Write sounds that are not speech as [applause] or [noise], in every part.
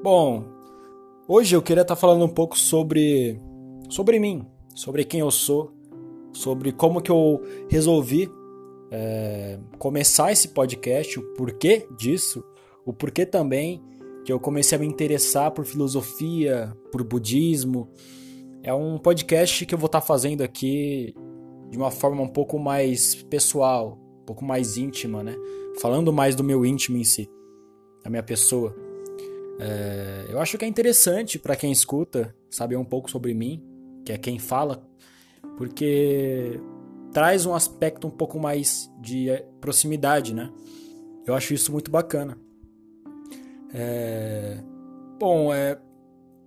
Bom, hoje eu queria estar falando um pouco sobre sobre mim, sobre quem eu sou, sobre como que eu resolvi é, começar esse podcast, o porquê disso, o porquê também que eu comecei a me interessar por filosofia, por budismo. É um podcast que eu vou estar fazendo aqui de uma forma um pouco mais pessoal, um pouco mais íntima, né? Falando mais do meu íntimo em si, da minha pessoa. É, eu acho que é interessante para quem escuta saber um pouco sobre mim, que é quem fala, porque traz um aspecto um pouco mais de eh, proximidade, né? Eu acho isso muito bacana. É... Bom, é...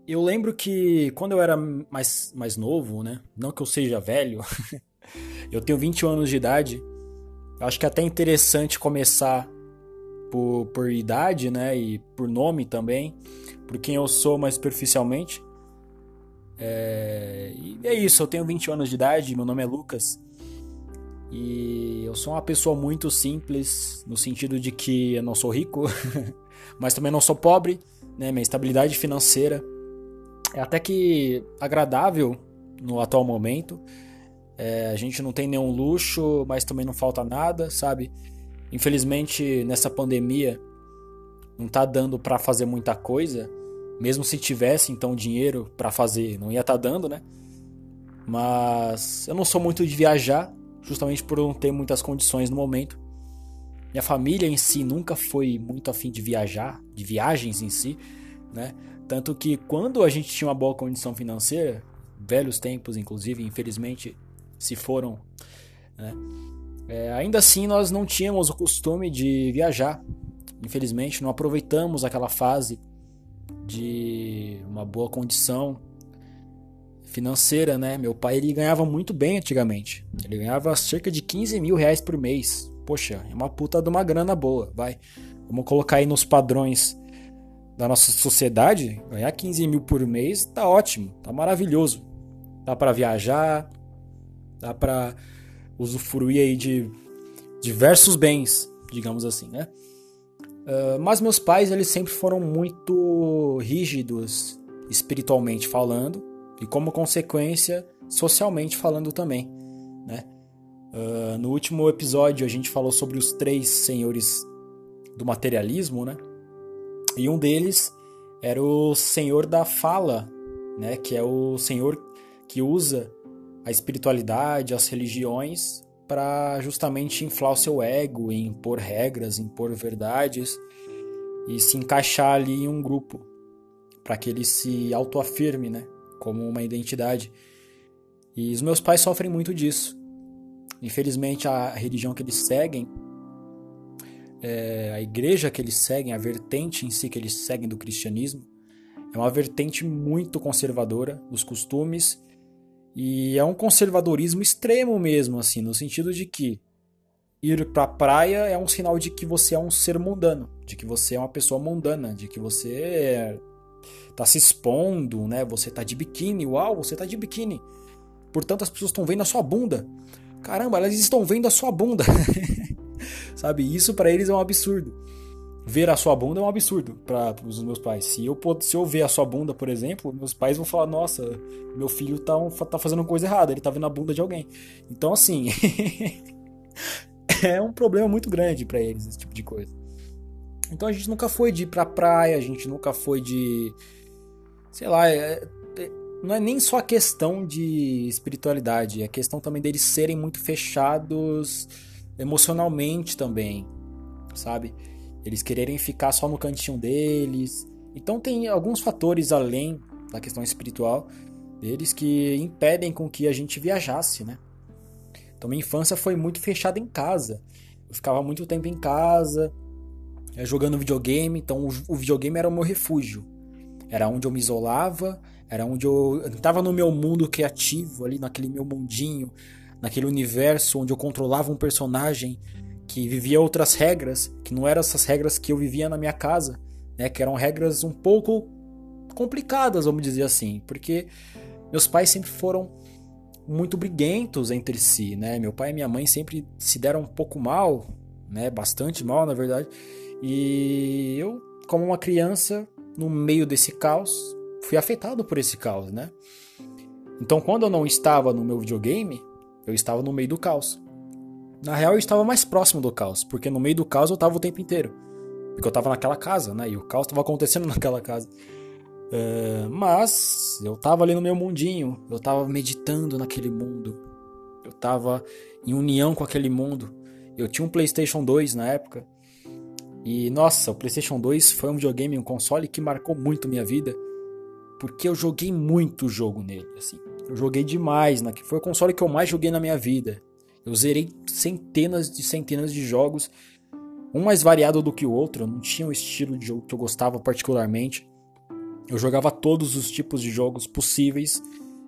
eu lembro que quando eu era mais, mais novo, né? Não que eu seja velho, [laughs] eu tenho 21 anos de idade. Eu acho que é até interessante começar por, por idade, né? E por nome também, por quem eu sou mais superficialmente. É, e é isso, eu tenho 20 anos de idade, meu nome é Lucas. E eu sou uma pessoa muito simples, no sentido de que eu não sou rico, [laughs] mas também não sou pobre, né? Minha estabilidade financeira é até que agradável no atual momento. É, a gente não tem nenhum luxo, mas também não falta nada, sabe? Infelizmente, nessa pandemia, não tá dando para fazer muita coisa. Mesmo se tivesse, então, dinheiro para fazer, não ia tá dando, né? Mas eu não sou muito de viajar, justamente por não ter muitas condições no momento. Minha família em si nunca foi muito afim de viajar, de viagens em si, né? Tanto que quando a gente tinha uma boa condição financeira, velhos tempos inclusive, infelizmente se foram, né? É, ainda assim nós não tínhamos o costume de viajar. Infelizmente não aproveitamos aquela fase de uma boa condição financeira, né? Meu pai ele ganhava muito bem antigamente. Ele ganhava cerca de 15 mil reais por mês. Poxa, é uma puta de uma grana boa, vai. Vamos colocar aí nos padrões da nossa sociedade, ganhar 15 mil por mês tá ótimo, tá maravilhoso. Dá para viajar, dá para usufruir aí de diversos bens, digamos assim, né? Uh, mas meus pais eles sempre foram muito rígidos espiritualmente falando e como consequência socialmente falando também, né? Uh, no último episódio a gente falou sobre os três senhores do materialismo, né? E um deles era o senhor da fala, né? Que é o senhor que usa a espiritualidade, as religiões para justamente inflar o seu ego, impor regras, impor verdades e se encaixar ali em um grupo para que ele se autoafirme, né? como uma identidade. E os meus pais sofrem muito disso. Infelizmente, a religião que eles seguem, é, a igreja que eles seguem, a vertente em si que eles seguem do cristianismo, é uma vertente muito conservadora dos costumes e é um conservadorismo extremo mesmo, assim, no sentido de que ir pra praia é um sinal de que você é um ser mundano, de que você é uma pessoa mundana, de que você é tá se expondo, né? Você tá de biquíni, uau, você tá de biquíni. Portanto, as pessoas estão vendo a sua bunda. Caramba, elas estão vendo a sua bunda. [laughs] Sabe? Isso para eles é um absurdo. Ver a sua bunda é um absurdo para os meus pais. Se eu, se eu ver a sua bunda, por exemplo, meus pais vão falar: Nossa, meu filho tá, tá fazendo coisa errada, ele tá vendo a bunda de alguém. Então, assim, [laughs] é um problema muito grande para eles, esse tipo de coisa. Então a gente nunca foi de ir pra praia, a gente nunca foi de. Sei lá, é, é, não é nem só a questão de espiritualidade, é a questão também deles serem muito fechados emocionalmente também, sabe? Eles quererem ficar só no cantinho deles. Então tem alguns fatores além da questão espiritual deles que impedem com que a gente viajasse, né? Então minha infância foi muito fechada em casa. Eu ficava muito tempo em casa, é, jogando videogame, então o, videogame era o meu refúgio. Era onde eu me isolava, era onde eu estava no meu mundo criativo, ali naquele meu mundinho, naquele universo onde eu controlava um personagem que vivia outras regras, que não eram essas regras que eu vivia na minha casa, né, que eram regras um pouco complicadas, vamos dizer assim, porque meus pais sempre foram muito briguentos entre si, né? Meu pai e minha mãe sempre se deram um pouco mal, né? Bastante mal, na verdade. E eu, como uma criança, no meio desse caos, fui afetado por esse caos, né? Então, quando eu não estava no meu videogame, eu estava no meio do caos. Na real, eu estava mais próximo do caos, porque no meio do caos eu estava o tempo inteiro. Porque eu estava naquela casa, né? E o caos estava acontecendo [laughs] naquela casa. Uh, mas eu estava ali no meu mundinho, eu estava meditando naquele mundo, eu estava em união com aquele mundo. Eu tinha um PlayStation 2 na época. E nossa, o PlayStation 2 foi um videogame, um console que marcou muito minha vida, porque eu joguei muito jogo nele, assim. Eu joguei demais, né? Foi o console que eu mais joguei na minha vida. Eu zerei centenas de centenas de jogos, um mais variado do que o outro. Eu não tinha o estilo de jogo que eu gostava particularmente. Eu jogava todos os tipos de jogos possíveis.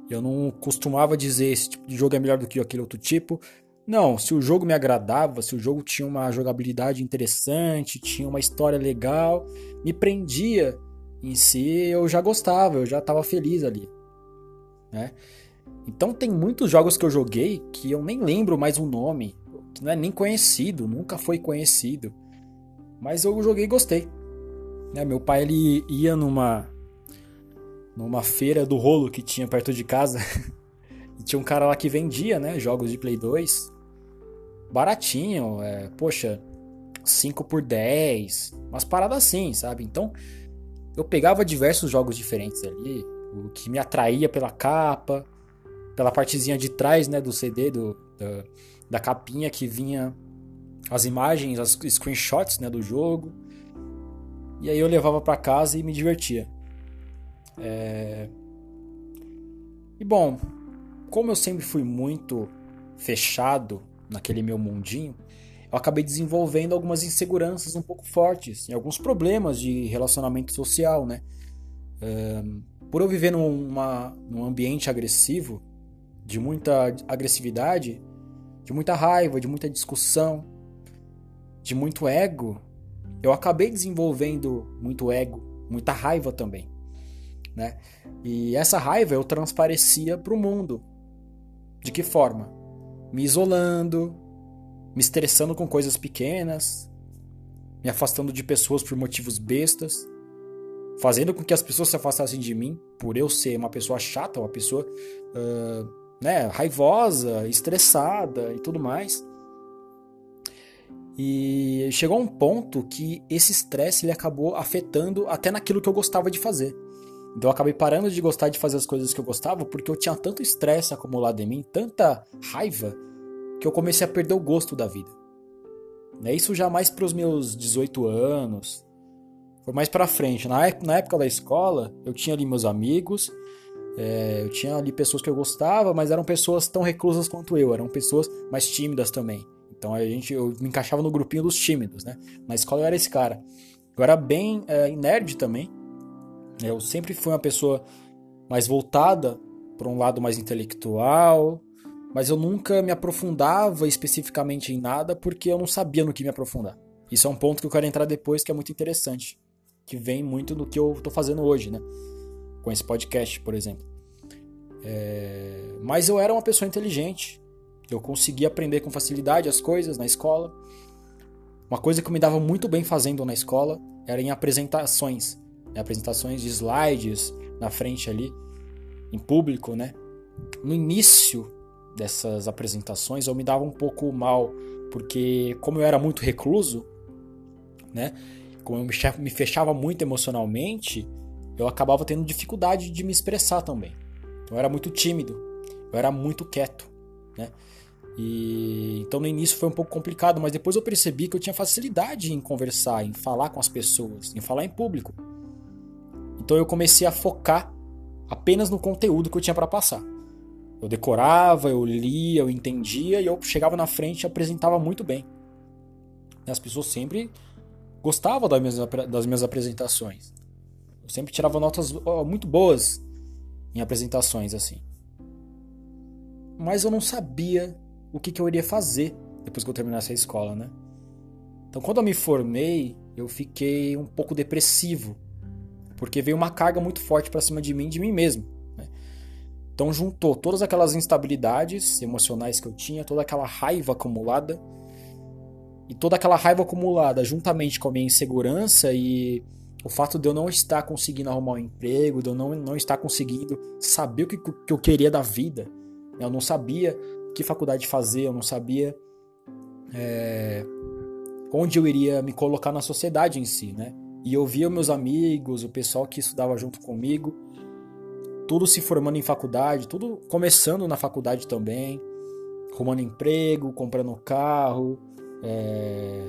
Eu não costumava dizer esse tipo de jogo é melhor do que aquele outro tipo. Não, se o jogo me agradava, se o jogo tinha uma jogabilidade interessante, tinha uma história legal, me prendia em si, eu já gostava, eu já estava feliz ali né? Então tem muitos jogos que eu joguei que eu nem lembro mais o nome, que não é nem conhecido, nunca foi conhecido. Mas eu joguei e gostei. Né? Meu pai ele ia numa numa feira do rolo que tinha perto de casa. [laughs] e tinha um cara lá que vendia, né, jogos de Play 2. Baratinho, é, poxa, 5 por 10, umas paradas assim, sabe? Então, eu pegava diversos jogos diferentes ali, o que me atraía pela capa, pela partezinha de trás né, do CD, do, da, da capinha que vinha as imagens, as screenshots né, do jogo. E aí eu levava para casa e me divertia. É... E bom, como eu sempre fui muito fechado naquele meu mundinho, eu acabei desenvolvendo algumas inseguranças um pouco fortes, e alguns problemas de relacionamento social, né? por eu viver numa, num ambiente agressivo, de muita agressividade, de muita raiva, de muita discussão, de muito ego, eu acabei desenvolvendo muito ego, muita raiva também, né? E essa raiva eu transparecia para o mundo. De que forma? Me isolando, me estressando com coisas pequenas, me afastando de pessoas por motivos bestas, fazendo com que as pessoas se afastassem de mim por eu ser uma pessoa chata, uma pessoa uh, né, raivosa, estressada e tudo mais. E chegou a um ponto que esse estresse ele acabou afetando até naquilo que eu gostava de fazer. Então eu acabei parando de gostar de fazer as coisas que eu gostava porque eu tinha tanto estresse acumulado em mim, tanta raiva, que eu comecei a perder o gosto da vida. Né, isso já mais para os meus 18 anos, foi mais pra frente. Na época da escola, eu tinha ali meus amigos, é, eu tinha ali pessoas que eu gostava, mas eram pessoas tão reclusas quanto eu, eram pessoas mais tímidas também. Então a gente, eu me encaixava no grupinho dos tímidos, né? Na escola eu era esse cara. Eu era bem é, nerd também. Eu sempre fui uma pessoa mais voltada para um lado mais intelectual, mas eu nunca me aprofundava especificamente em nada porque eu não sabia no que me aprofundar. Isso é um ponto que eu quero entrar depois que é muito interessante que vem muito do que eu estou fazendo hoje, né? Com esse podcast, por exemplo. É... Mas eu era uma pessoa inteligente. Eu conseguia aprender com facilidade as coisas na escola. Uma coisa que eu me dava muito bem fazendo na escola era em apresentações. Né? Apresentações de slides na frente ali, em público, né? No início dessas apresentações eu me dava um pouco mal, porque como eu era muito recluso, né? como eu me fechava muito emocionalmente, eu acabava tendo dificuldade de me expressar também. Eu era muito tímido, eu era muito quieto, né? E então no início foi um pouco complicado, mas depois eu percebi que eu tinha facilidade em conversar, em falar com as pessoas, em falar em público. Então eu comecei a focar apenas no conteúdo que eu tinha para passar. Eu decorava, eu lia, eu entendia e eu chegava na frente e apresentava muito bem. As pessoas sempre gostava das minhas, das minhas apresentações. Eu sempre tirava notas muito boas em apresentações assim. Mas eu não sabia o que, que eu iria fazer depois que eu terminasse a escola, né? Então, quando eu me formei, eu fiquei um pouco depressivo, porque veio uma carga muito forte para cima de mim, de mim mesmo. Né? Então, juntou todas aquelas instabilidades emocionais que eu tinha, toda aquela raiva acumulada, e toda aquela raiva acumulada, juntamente com a minha insegurança e o fato de eu não estar conseguindo arrumar um emprego, de eu não, não estar conseguindo saber o que, que eu queria da vida. Eu não sabia que faculdade fazer, eu não sabia é, onde eu iria me colocar na sociedade em si, né? E eu via meus amigos, o pessoal que estudava junto comigo, tudo se formando em faculdade, tudo começando na faculdade também, arrumando emprego, comprando carro, é,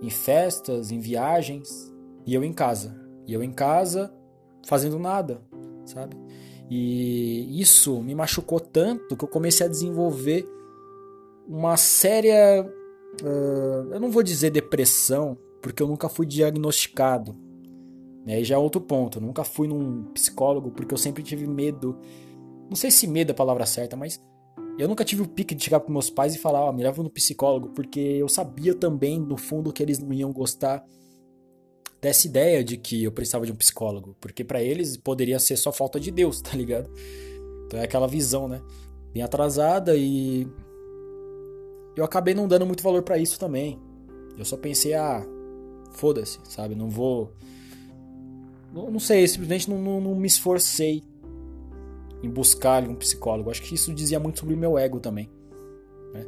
em festas, em viagens, e eu em casa. E eu em casa fazendo nada, sabe? E isso me machucou tanto que eu comecei a desenvolver uma séria. Uh, eu não vou dizer depressão, porque eu nunca fui diagnosticado. Né? E já é outro ponto. Eu nunca fui num psicólogo porque eu sempre tive medo. Não sei se medo é a palavra certa, mas eu nunca tive o pique de chegar para meus pais e falar, oh, me leva no psicólogo, porque eu sabia também, no fundo, que eles não iam gostar dessa ideia de que eu precisava de um psicólogo, porque para eles poderia ser só falta de Deus, [laughs] tá ligado? Então é aquela visão, né? Bem atrasada e eu acabei não dando muito valor para isso também. Eu só pensei, ah, foda-se, sabe? Não vou. Não, não sei, simplesmente não, não, não, me esforcei em buscar um psicólogo. Acho que isso dizia muito sobre o meu ego também. Né?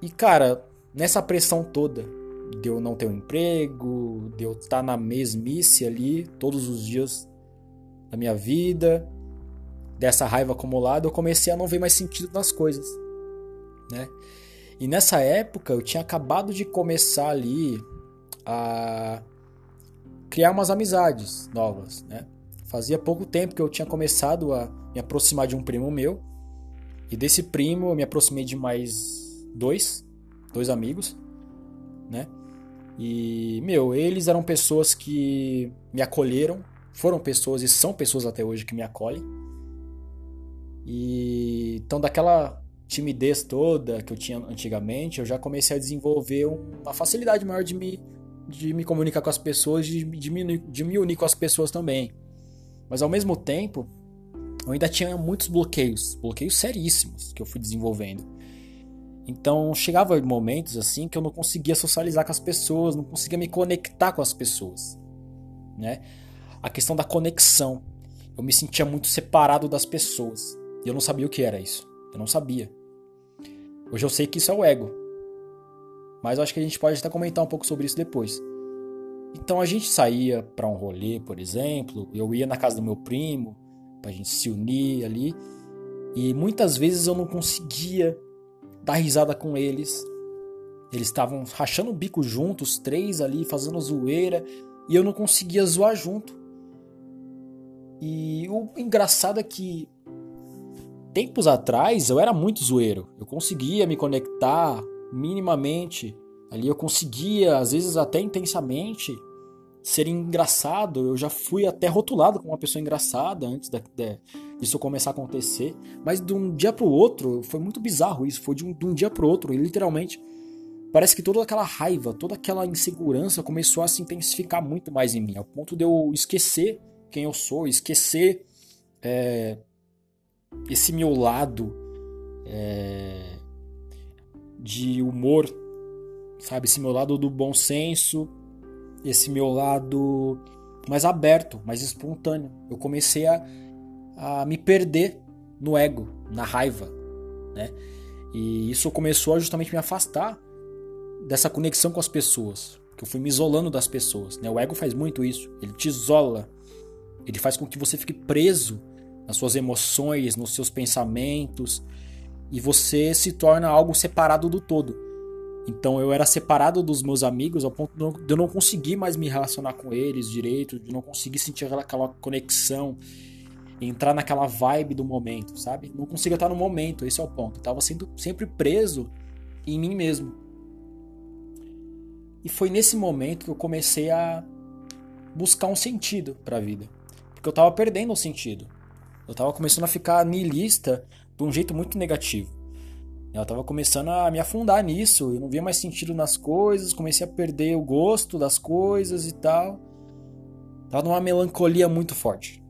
E cara, nessa pressão toda de eu não ter um emprego, de eu estar na mesmice ali todos os dias da minha vida, dessa raiva acumulada, eu comecei a não ver mais sentido nas coisas, né? E nessa época eu tinha acabado de começar ali a criar umas amizades novas, né? Fazia pouco tempo que eu tinha começado a me aproximar de um primo meu. E desse primo eu me aproximei de mais dois, dois amigos, né? E, meu, eles eram pessoas que me acolheram, foram pessoas e são pessoas até hoje que me acolhem. E então daquela timidez toda que eu tinha antigamente, eu já comecei a desenvolver uma facilidade maior de me, de me comunicar com as pessoas, de, de, me, de me unir com as pessoas também. Mas ao mesmo tempo, eu ainda tinha muitos bloqueios, bloqueios seríssimos que eu fui desenvolvendo. Então chegava momentos assim que eu não conseguia socializar com as pessoas, não conseguia me conectar com as pessoas, né? A questão da conexão, eu me sentia muito separado das pessoas e eu não sabia o que era isso. Eu não sabia. Hoje eu sei que isso é o ego. Mas eu acho que a gente pode até comentar um pouco sobre isso depois. Então a gente saía para um rolê, por exemplo, eu ia na casa do meu primo, pra gente se unir ali, e muitas vezes eu não conseguia dar risada com eles. Eles estavam rachando o bico juntos, três ali, fazendo zoeira, e eu não conseguia zoar junto. E o engraçado é que tempos atrás eu era muito zoeiro. Eu conseguia me conectar minimamente. Ali eu conseguia, às vezes até intensamente, ser engraçado. Eu já fui até rotulado como uma pessoa engraçada antes de, de, disso começar a acontecer. Mas de um dia pro outro, foi muito bizarro isso. Foi de um, de um dia pro outro, e literalmente. Parece que toda aquela raiva, toda aquela insegurança começou a se intensificar muito mais em mim, ao ponto de eu esquecer quem eu sou, esquecer é, esse meu lado é, de humor, sabe? Esse meu lado do bom senso, esse meu lado mais aberto, mais espontâneo. Eu comecei a, a me perder no ego, na raiva, né? E isso começou a justamente me afastar dessa conexão com as pessoas, que eu fui me isolando das pessoas, né? O ego faz muito isso, ele te isola, ele faz com que você fique preso nas suas emoções, nos seus pensamentos, e você se torna algo separado do todo. Então eu era separado dos meus amigos ao ponto de eu não conseguir mais me relacionar com eles direito, de não conseguir sentir aquela conexão, entrar naquela vibe do momento, sabe? Não conseguia estar no momento, esse é o ponto. Eu tava sendo sempre preso em mim mesmo. E foi nesse momento que eu comecei a buscar um sentido para a vida, porque eu tava perdendo o sentido. Eu tava começando a ficar niilista de um jeito muito negativo. Eu tava começando a me afundar nisso, eu não via mais sentido nas coisas, comecei a perder o gosto das coisas e tal. Tava numa melancolia muito forte.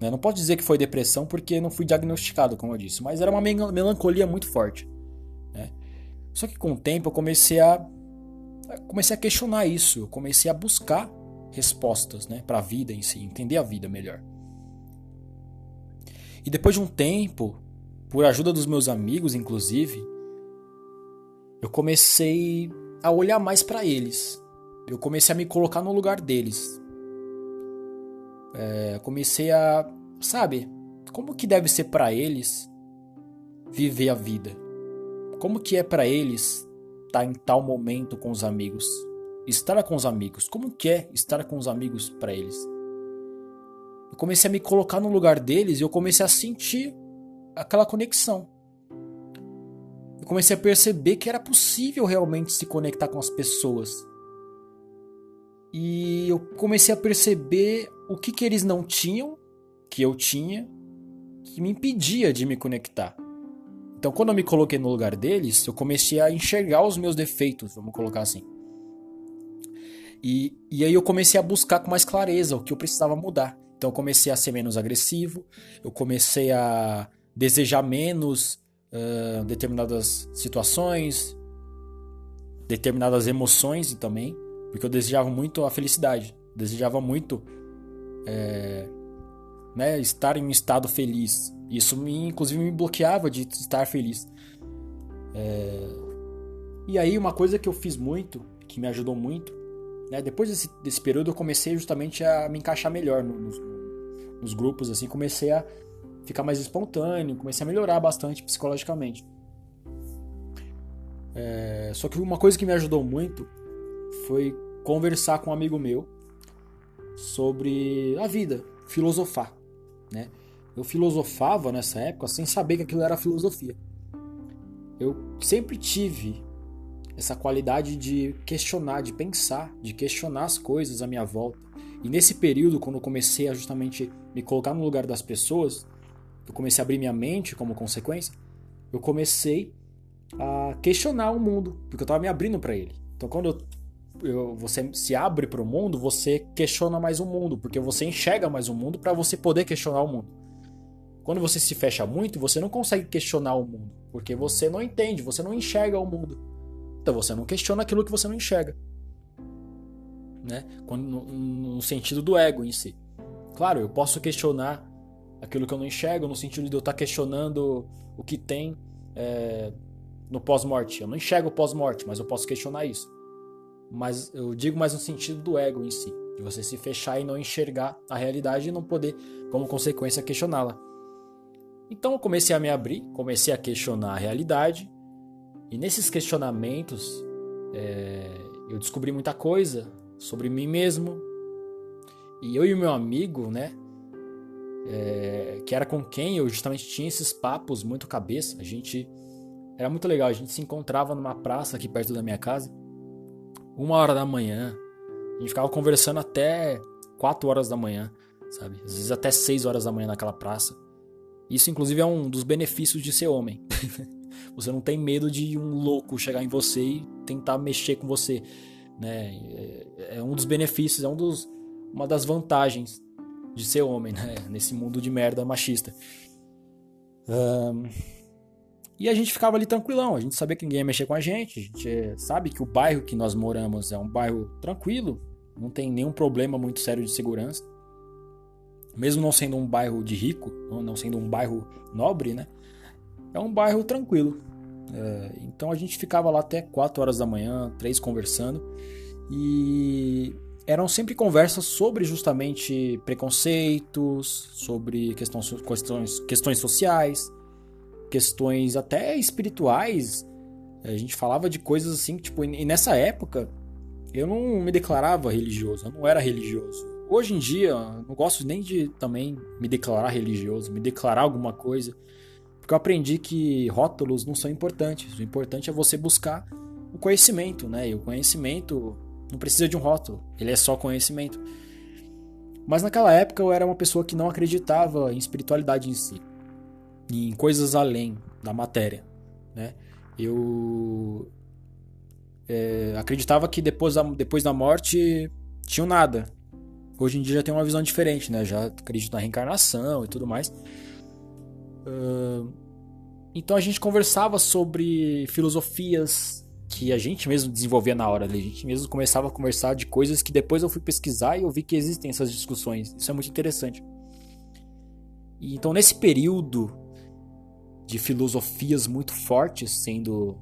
Eu não posso dizer que foi depressão porque não fui diagnosticado, como eu disse, mas era uma melancolia muito forte. Né? Só que com o tempo eu comecei a comecei a questionar isso, eu comecei a buscar respostas, né, para a vida em si, entender a vida melhor. E depois de um tempo, por ajuda dos meus amigos, inclusive, eu comecei a olhar mais para eles. Eu comecei a me colocar no lugar deles. É, comecei a, sabe, como que deve ser para eles viver a vida? Como que é para eles estar tá em tal momento com os amigos? Estar com os amigos, como que é estar com os amigos para eles? Eu comecei a me colocar no lugar deles e eu comecei a sentir aquela conexão. Eu comecei a perceber que era possível realmente se conectar com as pessoas. E eu comecei a perceber o que, que eles não tinham, que eu tinha, que me impedia de me conectar. Então, quando eu me coloquei no lugar deles, eu comecei a enxergar os meus defeitos, vamos colocar assim. E, e aí eu comecei a buscar com mais clareza o que eu precisava mudar. Então, eu comecei a ser menos agressivo, eu comecei a desejar menos uh, determinadas situações, determinadas emoções também, porque eu desejava muito a felicidade, desejava muito é, né, estar em um estado feliz. Isso me, inclusive me bloqueava de estar feliz. É, e aí uma coisa que eu fiz muito, que me ajudou muito, né, depois desse, desse período eu comecei justamente a me encaixar melhor nos, nos grupos, assim, comecei a ficar mais espontâneo, comecei a melhorar bastante psicologicamente. É, só que uma coisa que me ajudou muito foi conversar com um amigo meu sobre a vida, filosofar, né? Eu filosofava nessa época sem saber que aquilo era filosofia. Eu sempre tive essa qualidade de questionar, de pensar, de questionar as coisas à minha volta. E nesse período, quando eu comecei a justamente me colocar no lugar das pessoas, eu comecei a abrir minha mente como consequência, eu comecei a questionar o mundo, porque eu estava me abrindo para ele. Então, quando eu, você se abre para o mundo, você questiona mais o mundo, porque você enxerga mais o mundo para você poder questionar o mundo. Quando você se fecha muito, você não consegue questionar o mundo, porque você não entende, você não enxerga o mundo. Então você não questiona aquilo que você não enxerga. Né? Quando, no, no sentido do ego em si. Claro, eu posso questionar aquilo que eu não enxergo, no sentido de eu estar questionando o que tem é, no pós-morte. Eu não enxergo o pós-morte, mas eu posso questionar isso. Mas eu digo mais no sentido do ego em si, de você se fechar e não enxergar a realidade e não poder, como consequência, questioná-la. Então eu comecei a me abrir, comecei a questionar a realidade, e nesses questionamentos é, eu descobri muita coisa sobre mim mesmo. E eu e o meu amigo, né, é, que era com quem eu justamente tinha esses papos muito cabeça, a gente era muito legal, a gente se encontrava numa praça aqui perto da minha casa, uma hora da manhã, a gente ficava conversando até quatro horas da manhã, sabe? Às vezes até seis horas da manhã naquela praça. Isso, inclusive, é um dos benefícios de ser homem. [laughs] você não tem medo de um louco chegar em você e tentar mexer com você. Né? É, é um dos benefícios, é um dos, uma das vantagens de ser homem, né? Nesse mundo de merda machista. Um, e a gente ficava ali tranquilão, a gente sabia que ninguém ia mexer com a gente, a gente sabe que o bairro que nós moramos é um bairro tranquilo, não tem nenhum problema muito sério de segurança mesmo não sendo um bairro de rico, não sendo um bairro nobre, né? É um bairro tranquilo. É, então a gente ficava lá até 4 horas da manhã, 3 conversando. E eram sempre conversas sobre justamente preconceitos, sobre questões, questões, questões sociais, questões até espirituais. A gente falava de coisas assim, tipo, e nessa época eu não me declarava religioso, eu não era religioso. Hoje em dia, não gosto nem de também me declarar religioso, me declarar alguma coisa, porque eu aprendi que rótulos não são importantes. O importante é você buscar o conhecimento, né? E o conhecimento não precisa de um rótulo, ele é só conhecimento. Mas naquela época eu era uma pessoa que não acreditava em espiritualidade em si, em coisas além da matéria, né? Eu é, acreditava que depois da, depois da morte tinha nada, Hoje em dia já tem uma visão diferente, né? Já acredito na reencarnação e tudo mais. Uh, então a gente conversava sobre filosofias que a gente mesmo desenvolvia na hora. A gente mesmo começava a conversar de coisas que depois eu fui pesquisar e eu vi que existem essas discussões. Isso é muito interessante. E, então, nesse período de filosofias muito fortes sendo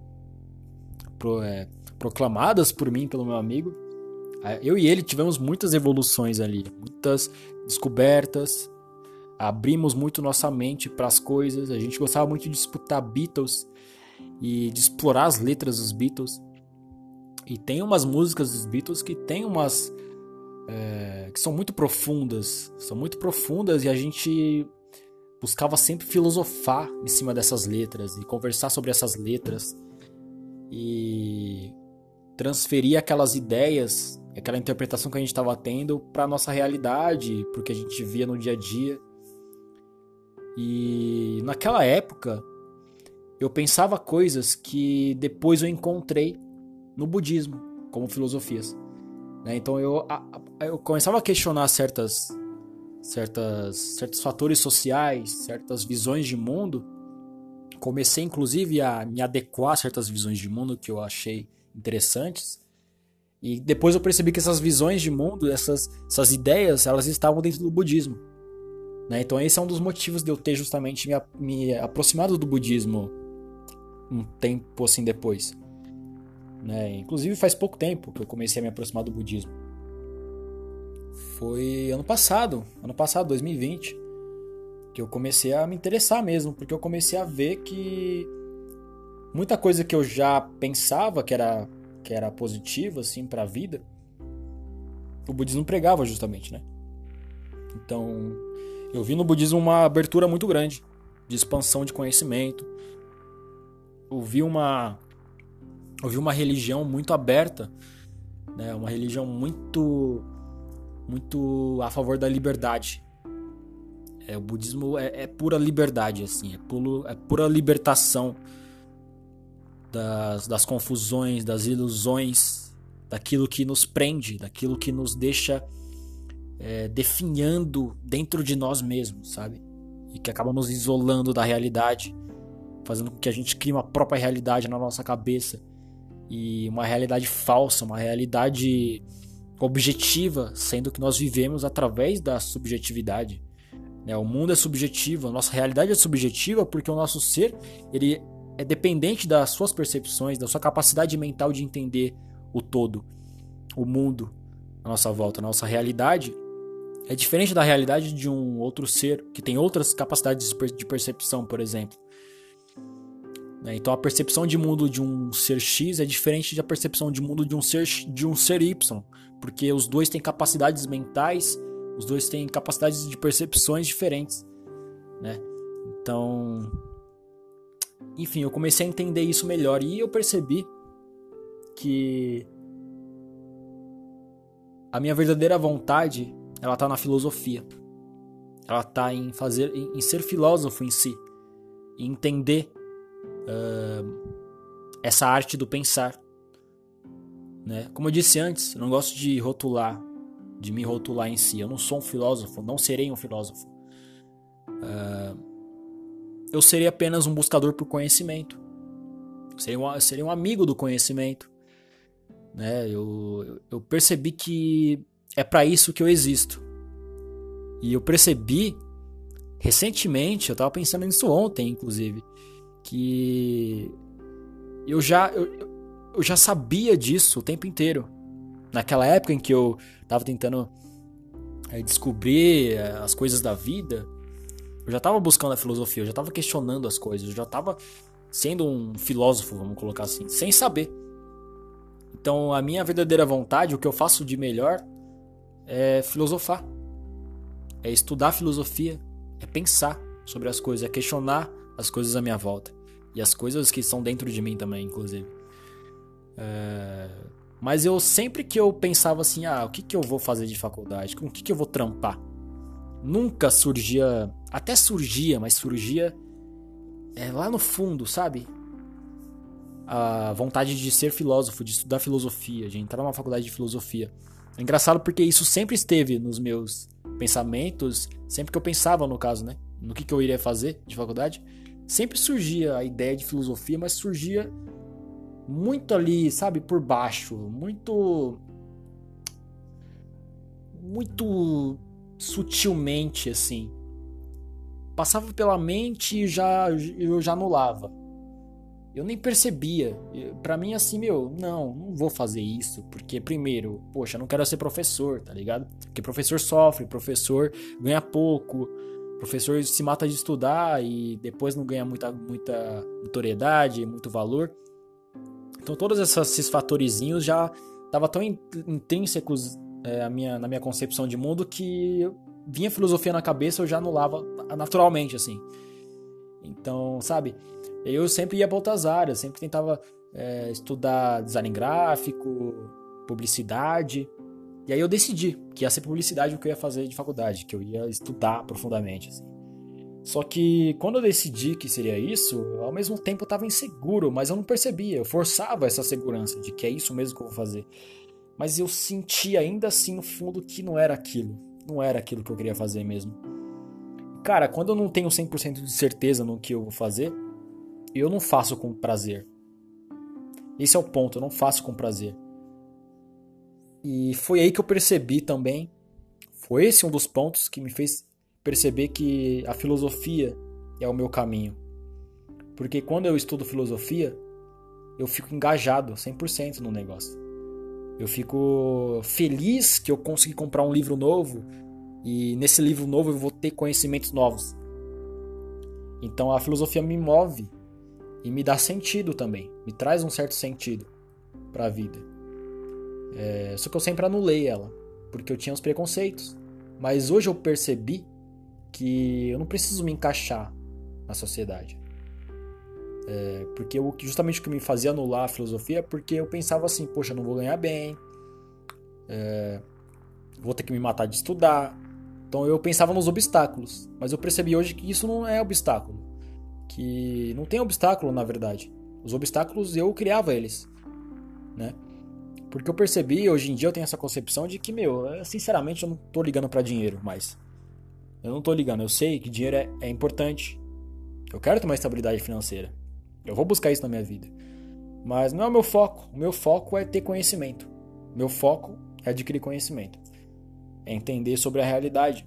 pro, é, proclamadas por mim, pelo meu amigo, eu e ele tivemos muitas evoluções ali, muitas descobertas, abrimos muito nossa mente para as coisas. A gente gostava muito de disputar Beatles e de explorar as letras dos Beatles. E tem umas músicas dos Beatles que tem umas é, que são muito profundas, são muito profundas e a gente buscava sempre filosofar em cima dessas letras e conversar sobre essas letras e transferir aquelas ideias, aquela interpretação que a gente estava tendo para nossa realidade, porque a gente via no dia a dia. E naquela época eu pensava coisas que depois eu encontrei no budismo como filosofias. Né? Então eu, eu começava a questionar certas, certas, certos fatores sociais, certas visões de mundo. Comecei inclusive a me adequar a certas visões de mundo que eu achei interessantes. E depois eu percebi que essas visões de mundo, essas, essas ideias, elas estavam dentro do budismo. Né? Então esse é um dos motivos de eu ter justamente me, me aproximado do budismo um tempo assim depois. Né? Inclusive faz pouco tempo que eu comecei a me aproximar do budismo. Foi ano passado, ano passado, 2020, que eu comecei a me interessar mesmo, porque eu comecei a ver que muita coisa que eu já pensava que era que era positiva assim para a vida, o budismo pregava justamente, né? Então, eu vi no budismo uma abertura muito grande de expansão de conhecimento. Eu vi uma eu vi uma religião muito aberta, né? Uma religião muito muito a favor da liberdade. É, o budismo é, é pura liberdade, assim, é, puro, é pura libertação das, das confusões, das ilusões, daquilo que nos prende, daquilo que nos deixa é, definhando dentro de nós mesmos, sabe? E que acaba nos isolando da realidade, fazendo com que a gente crie uma própria realidade na nossa cabeça e uma realidade falsa, uma realidade objetiva, sendo que nós vivemos através da subjetividade. Né? O mundo é subjetivo, a nossa realidade é subjetiva porque o nosso ser ele é dependente das suas percepções, da sua capacidade mental de entender o todo, o mundo à nossa volta, a nossa realidade é diferente da realidade de um outro ser que tem outras capacidades de percepção, por exemplo. Né? Então a percepção de mundo de um ser X é diferente da percepção de mundo de um ser de um ser Y, porque os dois têm capacidades mentais, os dois têm capacidades de percepções diferentes, né? Então, enfim, eu comecei a entender isso melhor e eu percebi que a minha verdadeira vontade, ela tá na filosofia. Ela tá em fazer em, em ser filósofo em si, em entender uh, essa arte do pensar. Né? Como eu disse antes, eu não gosto de rotular, de me rotular em si. Eu não sou um filósofo, não serei um filósofo. Uh, eu seria apenas um buscador por conhecimento. Eu seria um, seria um amigo do conhecimento. Né? Eu, eu percebi que é para isso que eu existo. E eu percebi recentemente, eu estava pensando nisso ontem, inclusive, que eu já eu, eu já sabia disso o tempo inteiro. Naquela época em que eu estava tentando é, descobrir eh, as coisas da vida, eu já estava buscando a filosofia, eu já estava questionando as coisas, eu já estava sendo um filósofo, vamos colocar assim, sem saber. Então, a minha verdadeira vontade, o que eu faço de melhor, é filosofar. É estudar filosofia, é pensar sobre as coisas, é questionar as coisas à minha volta. E as coisas que estão dentro de mim também, inclusive. É... Mas eu sempre que eu pensava assim, ah, o que, que eu vou fazer de faculdade? Com o que, que eu vou trampar? nunca surgia. Até surgia, mas surgia é, lá no fundo, sabe? A vontade de ser filósofo, de estudar filosofia, de entrar numa faculdade de filosofia. É engraçado porque isso sempre esteve nos meus pensamentos, sempre que eu pensava, no caso, né? No que, que eu iria fazer de faculdade, sempre surgia a ideia de filosofia, mas surgia muito ali, sabe, por baixo, muito muito sutilmente assim. Passava pela mente e já eu já anulava. Eu nem percebia. Para mim assim, meu, não, não vou fazer isso, porque primeiro, poxa, não quero ser professor, tá ligado? Porque professor sofre, professor ganha pouco, professor se mata de estudar e depois não ganha muita muita notoriedade, muito valor. Então todos esses fatorizinhos já estavam tão intrínsecos é, minha, na minha concepção de mundo que vinha filosofia na cabeça eu já anulava naturalmente, assim. Então, sabe, eu sempre ia para outras áreas, sempre tentava é, estudar design gráfico, publicidade. E aí eu decidi que ia ser publicidade o que eu ia fazer de faculdade, que eu ia estudar profundamente, assim. Só que quando eu decidi que seria isso, ao mesmo tempo eu estava inseguro, mas eu não percebia. Eu forçava essa segurança de que é isso mesmo que eu vou fazer. Mas eu sentia ainda assim no fundo que não era aquilo. Não era aquilo que eu queria fazer mesmo. Cara, quando eu não tenho 100% de certeza no que eu vou fazer, eu não faço com prazer. Esse é o ponto, eu não faço com prazer. E foi aí que eu percebi também. Foi esse um dos pontos que me fez perceber que a filosofia é o meu caminho. Porque quando eu estudo filosofia, eu fico engajado 100% no negócio. Eu fico feliz que eu consegui comprar um livro novo e nesse livro novo eu vou ter conhecimentos novos. Então a filosofia me move e me dá sentido também, me traz um certo sentido para a vida. É, só que eu sempre anulei ela, porque eu tinha os preconceitos. Mas hoje eu percebi que eu não preciso me encaixar na sociedade. É, porque eu, justamente o que me fazia anular a filosofia é porque eu pensava assim, poxa, não vou ganhar bem, é, vou ter que me matar de estudar. Então eu pensava nos obstáculos, mas eu percebi hoje que isso não é obstáculo, que não tem obstáculo na verdade. Os obstáculos eu criava eles, né? Porque eu percebi, hoje em dia eu tenho essa concepção de que, meu, sinceramente eu não tô ligando para dinheiro mais. Eu não tô ligando, eu sei que dinheiro é, é importante. Eu quero ter uma estabilidade financeira. Eu vou buscar isso na minha vida. Mas não é o meu foco. O meu foco é ter conhecimento. Meu foco é adquirir conhecimento. É entender sobre a realidade.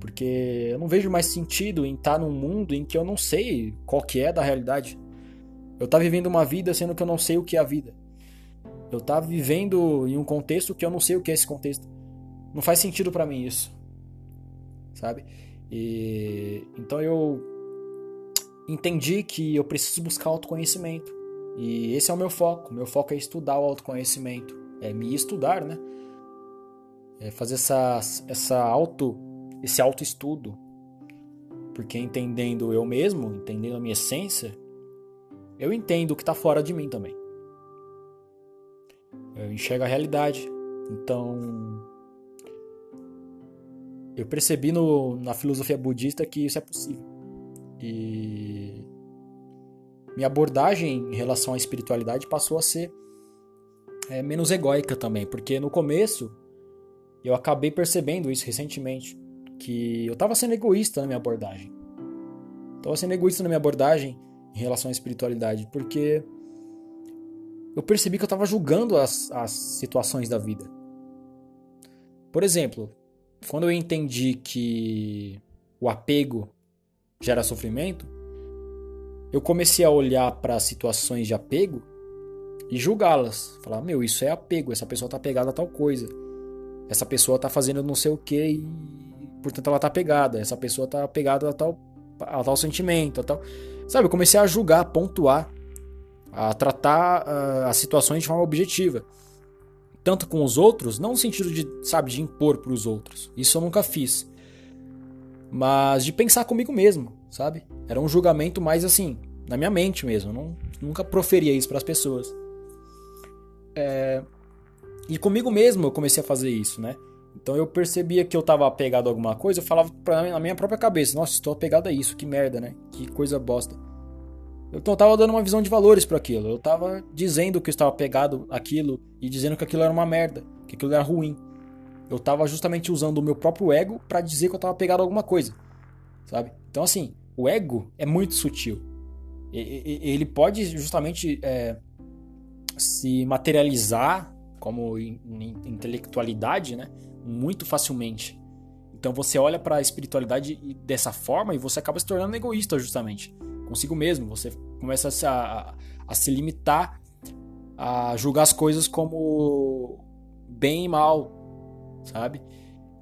Porque eu não vejo mais sentido em estar num mundo em que eu não sei qual que é da realidade. Eu estar tá vivendo uma vida sendo que eu não sei o que é a vida. Eu estar tá vivendo em um contexto que eu não sei o que é esse contexto. Não faz sentido para mim isso sabe? E então eu entendi que eu preciso buscar autoconhecimento. E esse é o meu foco. Meu foco é estudar o autoconhecimento, é me estudar, né? É fazer essa essa auto esse autoestudo. Porque entendendo eu mesmo, entendendo a minha essência, eu entendo o que está fora de mim também. Eu enxergo a realidade. Então, eu percebi no, na filosofia budista que isso é possível. E minha abordagem em relação à espiritualidade passou a ser é, menos egóica também, porque no começo eu acabei percebendo isso recentemente, que eu estava sendo egoísta na minha abordagem. Estava sendo egoísta na minha abordagem em relação à espiritualidade, porque eu percebi que eu estava julgando as, as situações da vida. Por exemplo, quando eu entendi que o apego gera sofrimento, eu comecei a olhar para situações de apego e julgá-las. Falar, meu, isso é apego, essa pessoa tá pegada a tal coisa. Essa pessoa tá fazendo não sei o que e portanto ela tá pegada. Essa pessoa tá pegada a tal, a tal sentimento, a tal. Sabe, eu comecei a julgar, a pontuar, a tratar uh, as situações de forma objetiva tanto com os outros, não no sentido de, sabe, de impor para os outros. Isso eu nunca fiz. Mas de pensar comigo mesmo, sabe? Era um julgamento mais assim, na minha mente mesmo. Eu não, nunca proferia isso para as pessoas. É... E comigo mesmo eu comecei a fazer isso, né? Então eu percebia que eu estava apegado a alguma coisa, eu falava pra, na minha própria cabeça: Nossa, estou apegado a isso, que merda, né? Que coisa bosta. Então eu tava dando uma visão de valores para aquilo. Eu tava dizendo que eu estava pegado aquilo e dizendo que aquilo era uma merda, que aquilo era ruim. Eu tava justamente usando o meu próprio ego para dizer que eu tava pegado a alguma coisa. Sabe? Então assim, o ego é muito sutil. ele pode justamente é, se materializar como intelectualidade, né? Muito facilmente. Então você olha para a espiritualidade dessa forma e você acaba se tornando egoísta justamente consigo mesmo. Você começa a se, a, a se limitar a julgar as coisas como bem e mal, sabe?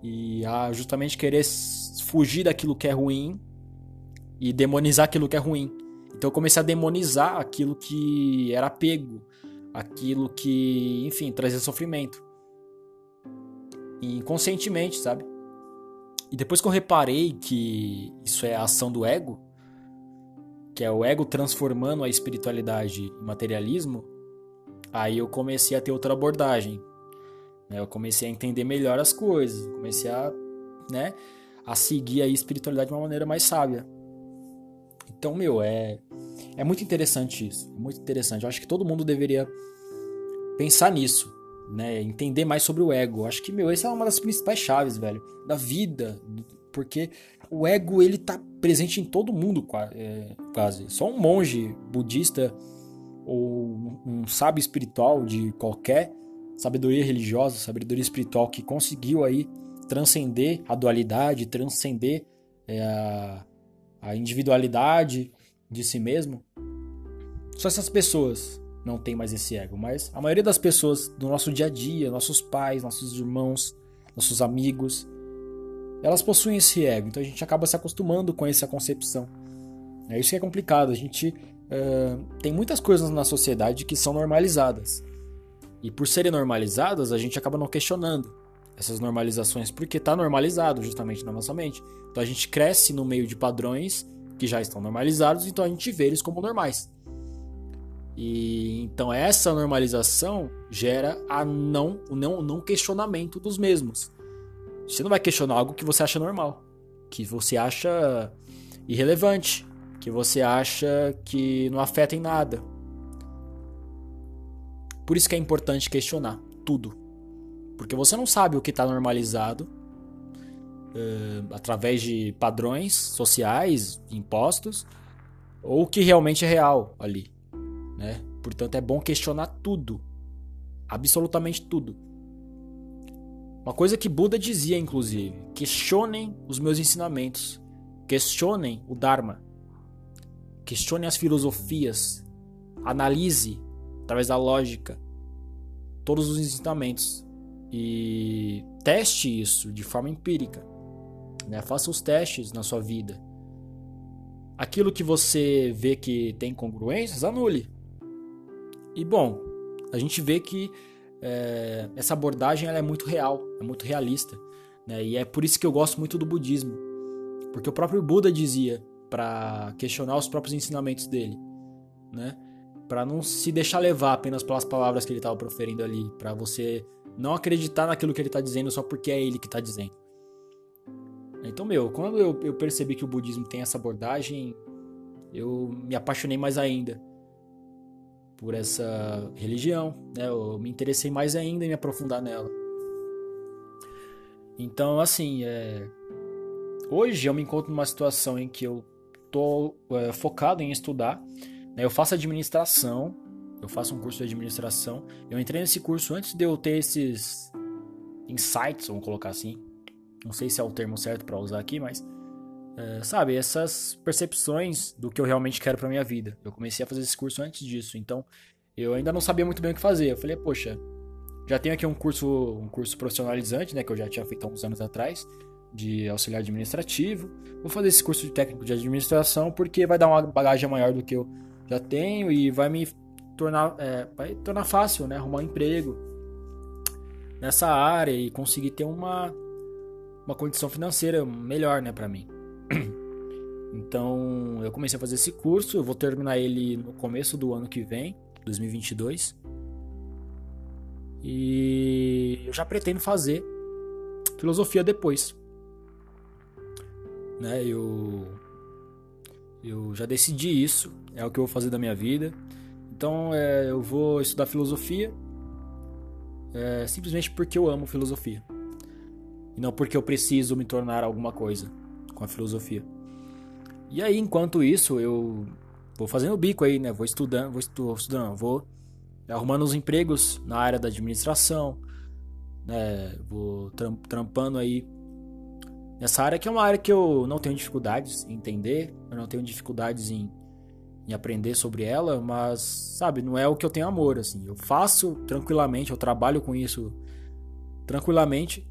E a justamente querer fugir daquilo que é ruim e demonizar aquilo que é ruim. Então eu comecei a demonizar aquilo que era apego, aquilo que, enfim, trazia sofrimento. inconscientemente, sabe? E depois que eu reparei que isso é a ação do ego, que é o ego transformando a espiritualidade em materialismo, aí eu comecei a ter outra abordagem. Né? Eu comecei a entender melhor as coisas, comecei a, né, a seguir a espiritualidade de uma maneira mais sábia. Então, meu, é, é muito interessante isso. É muito interessante. Eu acho que todo mundo deveria pensar nisso, né? Entender mais sobre o ego. Eu acho que, meu, essa é uma das principais chaves, velho, da vida. Porque o ego, ele tá presente em todo mundo, é, quase. Só um monge budista ou um sábio espiritual de qualquer sabedoria religiosa, sabedoria espiritual que conseguiu aí transcender a dualidade, transcender é, a, a individualidade de si mesmo. Só essas pessoas não têm mais esse ego, mas a maioria das pessoas do nosso dia a dia, nossos pais, nossos irmãos, nossos amigos, elas possuem esse ego, então a gente acaba se acostumando com essa concepção. É isso que é complicado. A gente uh, tem muitas coisas na sociedade que são normalizadas. E por serem normalizadas, a gente acaba não questionando essas normalizações, porque está normalizado justamente na nossa mente. Então a gente cresce no meio de padrões que já estão normalizados, então a gente vê eles como normais. E então essa normalização gera a não, o não, não questionamento dos mesmos. Você não vai questionar algo que você acha normal, que você acha irrelevante, que você acha que não afeta em nada. Por isso que é importante questionar tudo. Porque você não sabe o que está normalizado uh, através de padrões sociais, impostos, ou o que realmente é real ali. Né? Portanto, é bom questionar tudo. Absolutamente tudo. Uma coisa que Buda dizia, inclusive: questionem os meus ensinamentos, questionem o Dharma, questionem as filosofias, analise através da lógica todos os ensinamentos e teste isso de forma empírica. Né? Faça os testes na sua vida. Aquilo que você vê que tem congruências, anule. E bom, a gente vê que é, essa abordagem ela é muito real, é muito realista. Né? E é por isso que eu gosto muito do budismo. Porque o próprio Buda dizia para questionar os próprios ensinamentos dele, né? Para não se deixar levar apenas pelas palavras que ele estava proferindo ali, para você não acreditar naquilo que ele está dizendo só porque é ele que está dizendo. Então, meu, quando eu, eu percebi que o budismo tem essa abordagem, eu me apaixonei mais ainda por essa religião, né? Eu me interessei mais ainda em me aprofundar nela. Então, assim, é... hoje eu me encontro numa situação em que eu tô é, focado em estudar. Né? Eu faço administração, eu faço um curso de administração. Eu entrei nesse curso antes de eu ter esses insights, vamos colocar assim. Não sei se é o termo certo para usar aqui, mas é, sabe, essas percepções do que eu realmente quero para minha vida. Eu comecei a fazer esse curso antes disso, então eu ainda não sabia muito bem o que fazer. Eu falei, poxa, já tenho aqui um curso, um curso profissionalizante, né, que eu já tinha feito há uns anos atrás, de auxiliar administrativo. Vou fazer esse curso de técnico de administração porque vai dar uma bagagem maior do que eu já tenho e vai me tornar, é, vai tornar fácil, né, arrumar um emprego nessa área e conseguir ter uma uma condição financeira melhor, né, para mim. Então eu comecei a fazer esse curso, eu vou terminar ele no começo do ano que vem, 2022. E eu já pretendo fazer filosofia depois. Né, eu eu já decidi isso, é o que eu vou fazer da minha vida. Então é, eu vou estudar filosofia é, simplesmente porque eu amo filosofia. E não porque eu preciso me tornar alguma coisa com a filosofia. E aí, enquanto isso, eu vou fazendo bico aí, né? Vou estudando, vou estudando, vou arrumando os empregos na área da administração, né? Vou trampando aí nessa área que é uma área que eu não tenho dificuldades em entender, eu não tenho dificuldades em, em aprender sobre ela, mas sabe, não é o que eu tenho amor assim. Eu faço tranquilamente, eu trabalho com isso tranquilamente,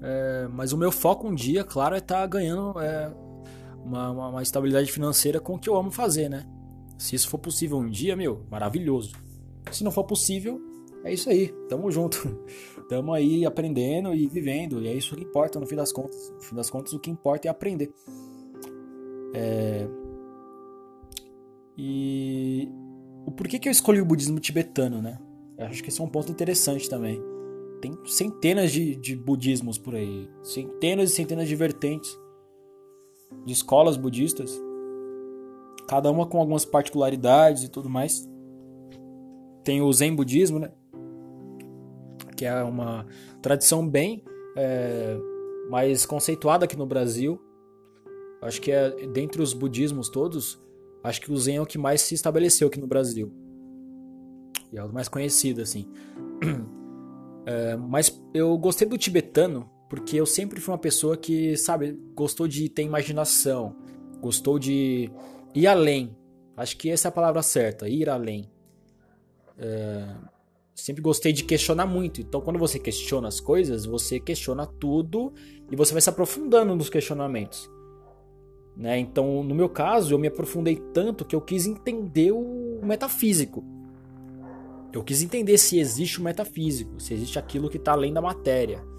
é, mas o meu foco um dia, claro, é estar tá ganhando é, uma, uma, uma, estabilidade financeira com o que eu amo fazer, né? Se isso for possível um dia, meu, maravilhoso. Se não for possível, é isso aí. Tamo junto. [laughs] Tamo aí aprendendo e vivendo. E é isso que importa no fim das contas. No fim das contas, o que importa é aprender. É... E o porquê que eu escolhi o budismo tibetano, né? Eu acho que esse é um ponto interessante também. Tem centenas de, de budismos por aí, centenas e centenas de vertentes de escolas budistas, cada uma com algumas particularidades e tudo mais. Tem o Zen budismo, né? Que é uma tradição bem é, mais conceituada aqui no Brasil. Acho que é dentre os budismos todos, acho que o Zen é o que mais se estabeleceu aqui no Brasil. E é o mais conhecido, assim. [clears throat] É, mas eu gostei do tibetano porque eu sempre fui uma pessoa que, sabe, gostou de ter imaginação, gostou de ir além. Acho que essa é a palavra certa, ir além. É, sempre gostei de questionar muito. Então, quando você questiona as coisas, você questiona tudo e você vai se aprofundando nos questionamentos. Né? Então, no meu caso, eu me aprofundei tanto que eu quis entender o metafísico. Eu quis entender se existe o metafísico, se existe aquilo que está além da matéria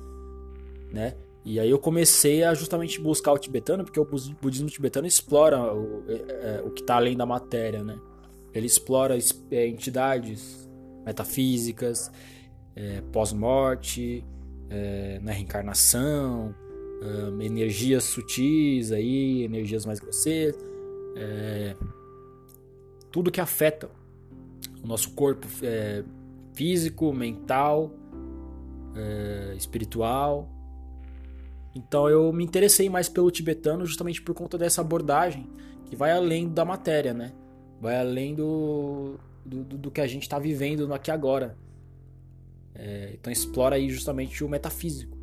né? E aí eu comecei a justamente buscar o tibetano, porque o budismo tibetano explora o, é, é o que está além da matéria, né? Ele explora é, entidades metafísicas, é, pós-morte, é, na reencarnação, é, energias sutis aí, energias mais grosseiras, é, tudo que afeta o nosso corpo físico, mental, espiritual então eu me interessei mais pelo tibetano justamente por conta dessa abordagem que vai além da matéria, né? Vai além do, do, do que a gente está vivendo aqui agora. É, então explora aí justamente o metafísico.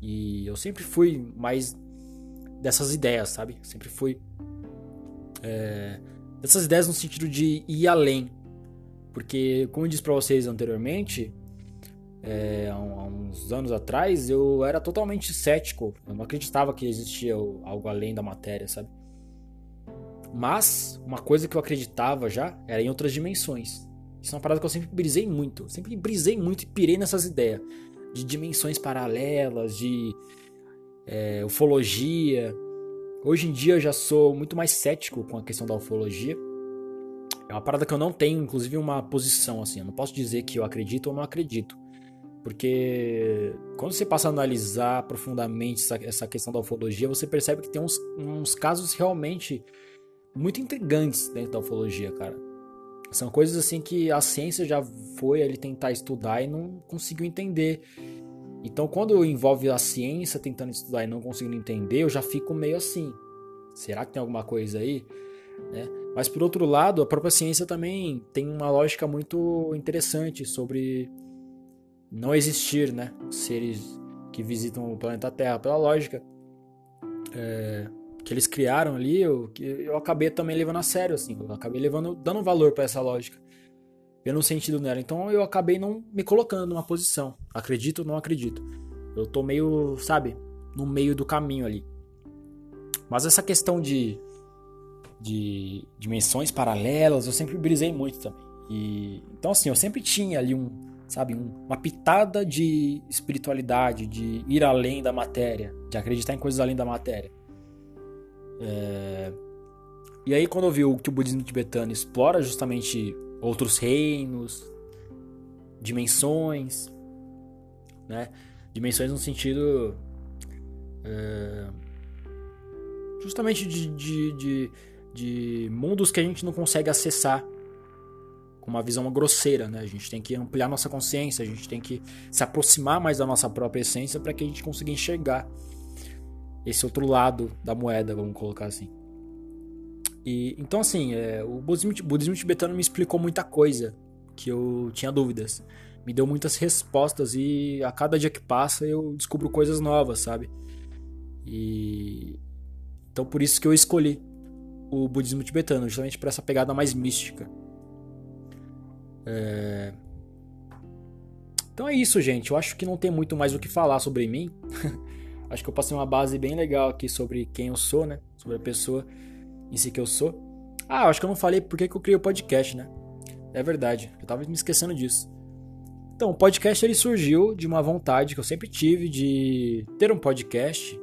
E eu sempre fui mais dessas ideias, sabe? Sempre fui é, dessas ideias no sentido de ir além. Porque, como eu disse para vocês anteriormente, é, há uns anos atrás, eu era totalmente cético. Eu não acreditava que existia algo além da matéria, sabe? Mas uma coisa que eu acreditava já era em outras dimensões. Isso é uma parada que eu sempre brisei muito. Sempre brisei muito e pirei nessas ideias de dimensões paralelas, de é, ufologia. Hoje em dia eu já sou muito mais cético com a questão da ufologia. É uma parada que eu não tenho, inclusive, uma posição assim. Eu não posso dizer que eu acredito ou não acredito. Porque quando você passa a analisar profundamente essa, essa questão da ufologia, você percebe que tem uns, uns casos realmente muito intrigantes dentro da ufologia, cara. São coisas assim que a ciência já foi ele tentar estudar e não conseguiu entender. Então, quando envolve a ciência tentando estudar e não conseguindo entender, eu já fico meio assim. Será que tem alguma coisa aí? Né? Mas por outro lado, a própria ciência também tem uma lógica muito interessante sobre não existir, né? Seres que visitam o planeta Terra. Pela lógica é, que eles criaram ali, eu, eu acabei também levando a sério, assim. Eu acabei levando, dando valor para essa lógica. Vendo um sentido nela. Então eu acabei não me colocando numa posição. Acredito ou não acredito. Eu tô meio, sabe, no meio do caminho ali. Mas essa questão de, de dimensões paralelas, eu sempre brisei muito também. E, então, assim, eu sempre tinha ali um, sabe, uma pitada de espiritualidade, de ir além da matéria, de acreditar em coisas além da matéria. É... E aí quando eu vi que o budismo tibetano explora justamente outros reinos, dimensões, né? Dimensões no sentido é... justamente de, de, de, de mundos que a gente não consegue acessar com uma visão grosseira, né? A gente tem que ampliar nossa consciência, a gente tem que se aproximar mais da nossa própria essência para que a gente consiga enxergar esse outro lado da moeda, vamos colocar assim. E, então, assim, é, o budismo, budismo tibetano me explicou muita coisa que eu tinha dúvidas. Me deu muitas respostas e a cada dia que passa eu descubro coisas novas, sabe? E então por isso que eu escolhi o budismo tibetano, justamente por essa pegada mais mística. É... Então é isso, gente. Eu acho que não tem muito mais o que falar sobre mim. [laughs] acho que eu passei uma base bem legal aqui sobre quem eu sou, né? Sobre a pessoa em si que eu sou. Ah, acho que eu não falei porque que eu criei o podcast, né? É verdade, eu tava me esquecendo disso. Então, o podcast ele surgiu de uma vontade que eu sempre tive de ter um podcast,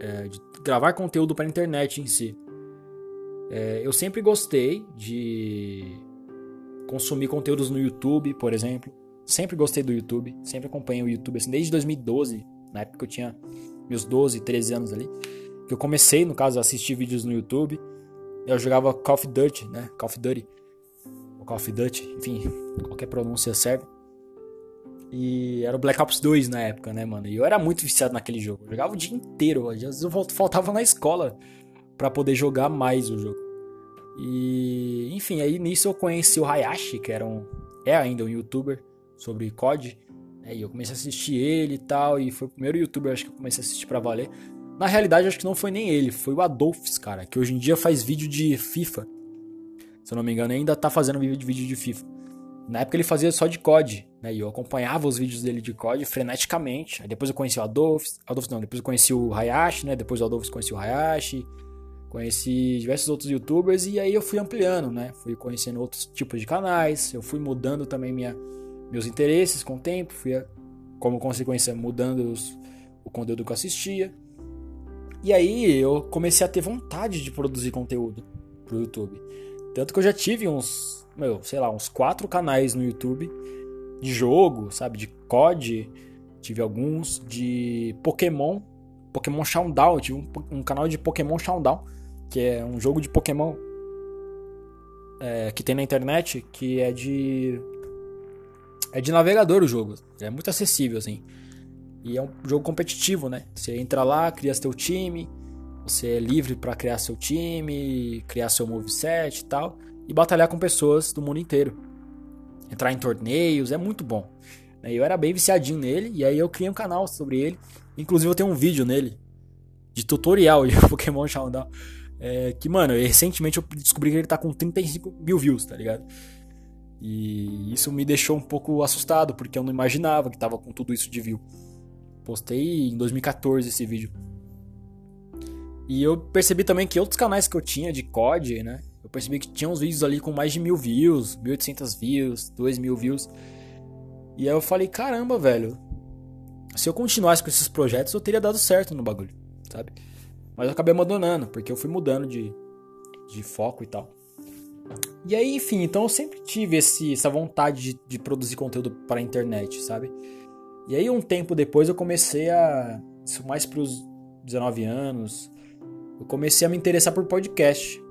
é, de gravar conteúdo para a internet em si. É, eu sempre gostei de consumir conteúdos no YouTube, por exemplo. Sempre gostei do YouTube, sempre acompanhei o YouTube assim, desde 2012, na época que eu tinha meus 12, 13 anos ali, que eu comecei, no caso, a assistir vídeos no YouTube. Eu jogava Call of Duty, né? Call of Duty. Ou Call of Duty, enfim, [laughs] qualquer pronúncia serve. E era o Black Ops 2 na época, né, mano? E eu era muito viciado naquele jogo. Eu jogava o dia inteiro. Às vezes eu faltava na escola para poder jogar mais o jogo. E, enfim, aí nisso eu conheci o Hayashi, que era um, é ainda um youtuber sobre COD. Né, e eu comecei a assistir ele e tal. E foi o primeiro youtuber acho que eu comecei a assistir pra valer. Na realidade, acho que não foi nem ele, foi o Adolphs, cara, que hoje em dia faz vídeo de FIFA. Se eu não me engano, ainda tá fazendo vídeo de FIFA. Na época ele fazia só de COD, né? E eu acompanhava os vídeos dele de COD freneticamente. Aí depois eu conheci o Adolf, Adolf não, depois eu conheci o Hayashi, né? Depois o Adolf conheci o Hayashi, conheci diversos outros youtubers e aí eu fui ampliando, né? Fui conhecendo outros tipos de canais, eu fui mudando também minha, meus interesses com o tempo, fui como consequência mudando os, o conteúdo que eu assistia. E aí eu comecei a ter vontade de produzir conteúdo pro YouTube. Tanto que eu já tive uns meu, sei lá, uns quatro canais no YouTube de jogo, sabe? De COD, tive alguns, de Pokémon, Pokémon Showdown, eu tive um, um canal de Pokémon Showdown, que é um jogo de Pokémon é, que tem na internet, que é de. É de navegador o jogo. É muito acessível, assim. E é um jogo competitivo, né? Você entra lá, cria seu time, você é livre para criar seu time, criar seu moveset e tal e batalhar com pessoas do mundo inteiro. Entrar em torneios, é muito bom. Eu era bem viciadinho nele, e aí eu criei um canal sobre ele. Inclusive eu tenho um vídeo nele, de tutorial de [laughs] Pokémon Showdown. É, que, mano, recentemente eu descobri que ele tá com 35 mil views, tá ligado? E isso me deixou um pouco assustado, porque eu não imaginava que tava com tudo isso de view. Postei em 2014 esse vídeo. E eu percebi também que outros canais que eu tinha de COD, né? Eu percebi que tinha uns vídeos ali com mais de mil views, 1800 views, 2000 views. E aí eu falei, caramba, velho. Se eu continuasse com esses projetos, eu teria dado certo no bagulho, sabe? Mas eu acabei abandonando, porque eu fui mudando de, de foco e tal. E aí, enfim, então eu sempre tive esse, essa vontade de, de produzir conteúdo para a internet, sabe? E aí, um tempo depois, eu comecei a. Isso mais pros 19 anos. Eu comecei a me interessar por podcast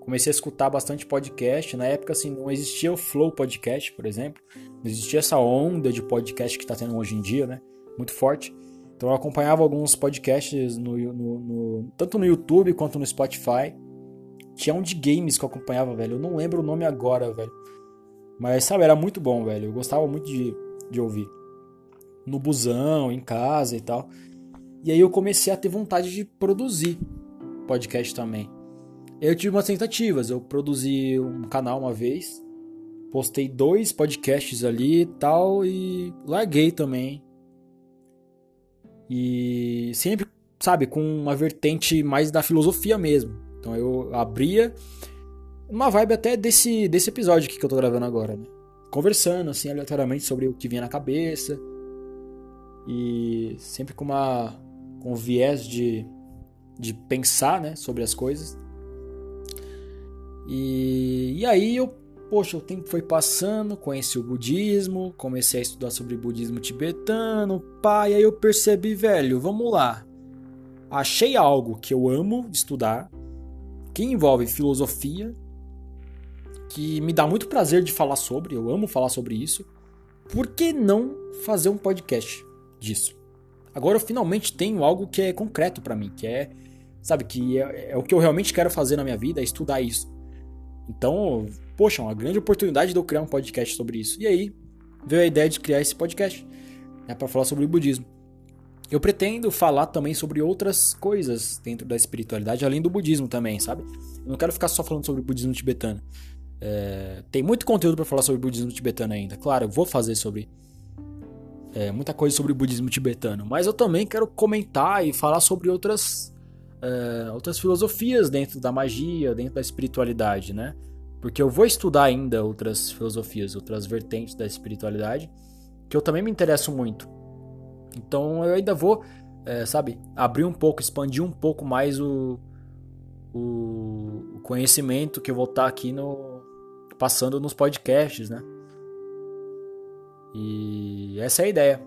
comecei a escutar bastante podcast. Na época, assim, não existia o Flow Podcast, por exemplo. Não existia essa onda de podcast que está tendo hoje em dia, né? Muito forte. Então eu acompanhava alguns podcasts no, no, no, tanto no YouTube quanto no Spotify. Tinha um de games que eu acompanhava, velho. Eu não lembro o nome agora, velho. Mas, sabe, era muito bom, velho. Eu gostava muito de, de ouvir. No busão, em casa e tal. E aí eu comecei a ter vontade de produzir podcast também. Eu tive umas tentativas. Eu produzi um canal uma vez, postei dois podcasts ali e tal, e larguei também. E sempre, sabe, com uma vertente mais da filosofia mesmo. Então eu abria uma vibe até desse, desse episódio que eu tô gravando agora, né? Conversando, assim, aleatoriamente sobre o que vinha na cabeça. E sempre com uma com um viés de, de pensar, né, sobre as coisas. E, e aí eu, poxa, o tempo foi passando, conheci o budismo, comecei a estudar sobre budismo tibetano, pá, e aí eu percebi, velho, vamos lá. Achei algo que eu amo estudar, que envolve filosofia, que me dá muito prazer de falar sobre, eu amo falar sobre isso. Por que não fazer um podcast disso? Agora eu finalmente tenho algo que é concreto para mim, que é sabe? Que é, é, o que eu realmente quero fazer na minha vida, é estudar isso. Então, poxa, uma grande oportunidade de eu criar um podcast sobre isso. E aí, veio a ideia de criar esse podcast, né, para falar sobre o budismo. Eu pretendo falar também sobre outras coisas dentro da espiritualidade, além do budismo também, sabe? Eu não quero ficar só falando sobre o budismo tibetano. É, tem muito conteúdo para falar sobre o budismo tibetano ainda. Claro, eu vou fazer sobre é, muita coisa sobre o budismo tibetano, mas eu também quero comentar e falar sobre outras é, outras filosofias dentro da magia, dentro da espiritualidade, né? Porque eu vou estudar ainda outras filosofias, outras vertentes da espiritualidade, que eu também me interesso muito. Então eu ainda vou, é, sabe, abrir um pouco, expandir um pouco mais o, o conhecimento que eu vou estar aqui no passando nos podcasts, né? E essa é a ideia.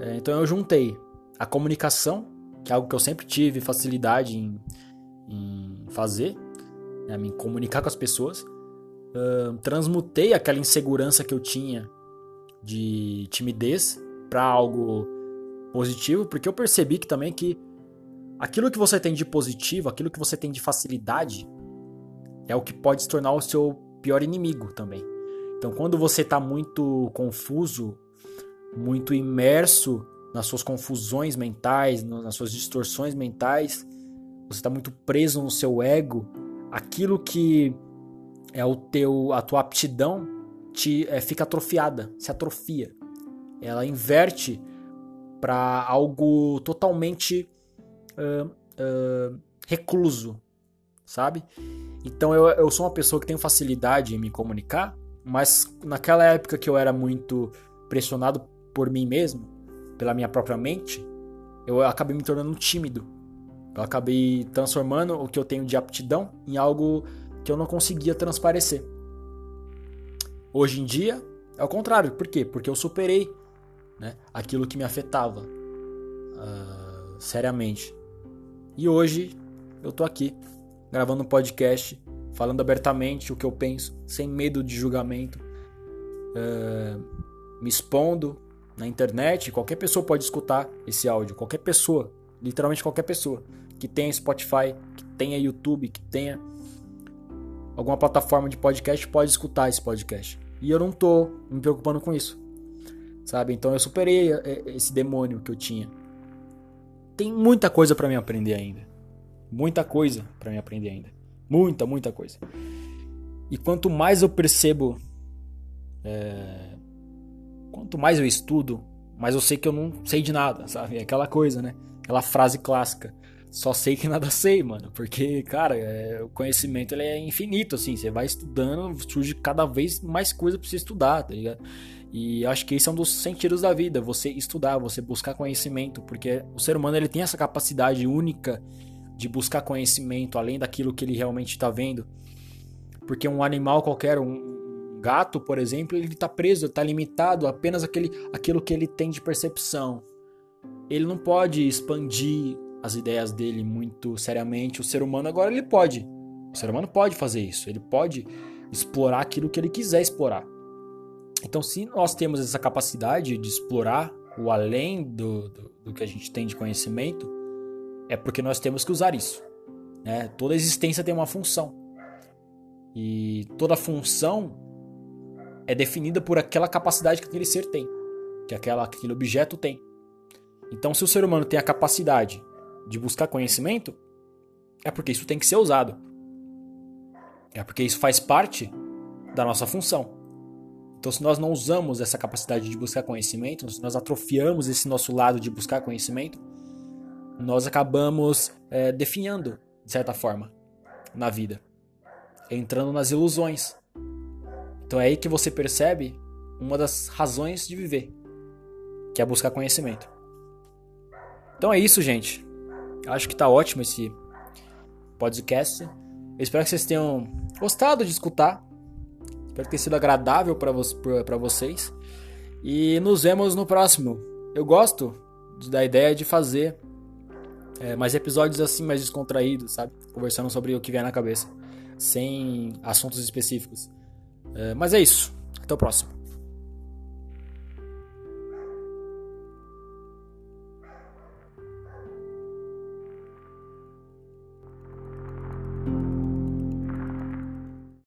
É, então eu juntei a comunicação, que é algo que eu sempre tive facilidade em, em fazer, né, me comunicar com as pessoas. Uh, transmutei aquela insegurança que eu tinha de timidez para algo positivo, porque eu percebi que também que aquilo que você tem de positivo, aquilo que você tem de facilidade, é o que pode se tornar o seu pior inimigo também. Então, quando você está muito confuso, muito imerso nas suas confusões mentais, nas suas distorções mentais, você está muito preso no seu ego, aquilo que é o teu a tua aptidão te é, fica atrofiada, se atrofia. Ela inverte para algo totalmente uh, uh, recluso, sabe? Então eu, eu sou uma pessoa que tem facilidade em me comunicar, mas naquela época que eu era muito pressionado por mim mesmo, pela minha própria mente, eu acabei me tornando tímido. Eu acabei transformando o que eu tenho de aptidão em algo que eu não conseguia transparecer. Hoje em dia é o contrário. Por quê? Porque eu superei né, aquilo que me afetava uh, seriamente. E hoje eu tô aqui gravando um podcast, falando abertamente o que eu penso, sem medo de julgamento, uh, me expondo na internet. Qualquer pessoa pode escutar esse áudio, qualquer pessoa, literalmente qualquer pessoa que tenha Spotify, que tenha YouTube, que tenha alguma plataforma de podcast pode escutar esse podcast. E eu não tô me preocupando com isso. Sabe? Então eu superei é, é, esse demônio que eu tinha. Tem muita coisa para me aprender ainda. Muita coisa para me aprender ainda. Muita, muita coisa. E quanto mais eu percebo, é... quanto mais eu estudo, mais eu sei que eu não sei de nada, sabe? É aquela coisa, né? Aquela frase clássica só sei que nada sei, mano. Porque, cara, é, o conhecimento ele é infinito, assim. Você vai estudando, surge cada vez mais coisa pra você estudar, tá ligado? E acho que esse é um dos sentidos da vida, você estudar, você buscar conhecimento, porque o ser humano ele tem essa capacidade única de buscar conhecimento além daquilo que ele realmente está vendo. Porque um animal qualquer, um gato, por exemplo, ele está preso, está limitado apenas aquele, aquilo que ele tem de percepção. Ele não pode expandir as ideias dele muito seriamente. O ser humano agora ele pode. O ser humano pode fazer isso. Ele pode explorar aquilo que ele quiser explorar. Então, se nós temos essa capacidade de explorar o além do, do, do que a gente tem de conhecimento, é porque nós temos que usar isso. Né? Toda existência tem uma função. E toda função é definida por aquela capacidade que aquele ser tem, que aquela, aquele objeto tem. Então, se o ser humano tem a capacidade de buscar conhecimento, é porque isso tem que ser usado. É porque isso faz parte da nossa função. Então, se nós não usamos essa capacidade de buscar conhecimento, se nós atrofiamos esse nosso lado de buscar conhecimento, nós acabamos é, definhando, de certa forma, na vida, entrando nas ilusões. Então é aí que você percebe uma das razões de viver, que é buscar conhecimento. Então é isso, gente. Acho que tá ótimo esse podcast. Eu espero que vocês tenham gostado de escutar. Espero ter sido agradável para vo vocês. E nos vemos no próximo. Eu gosto da ideia de fazer é, mais episódios assim, mais descontraídos, sabe? Conversando sobre o que vier na cabeça, sem assuntos específicos. É, mas é isso. Até o próximo.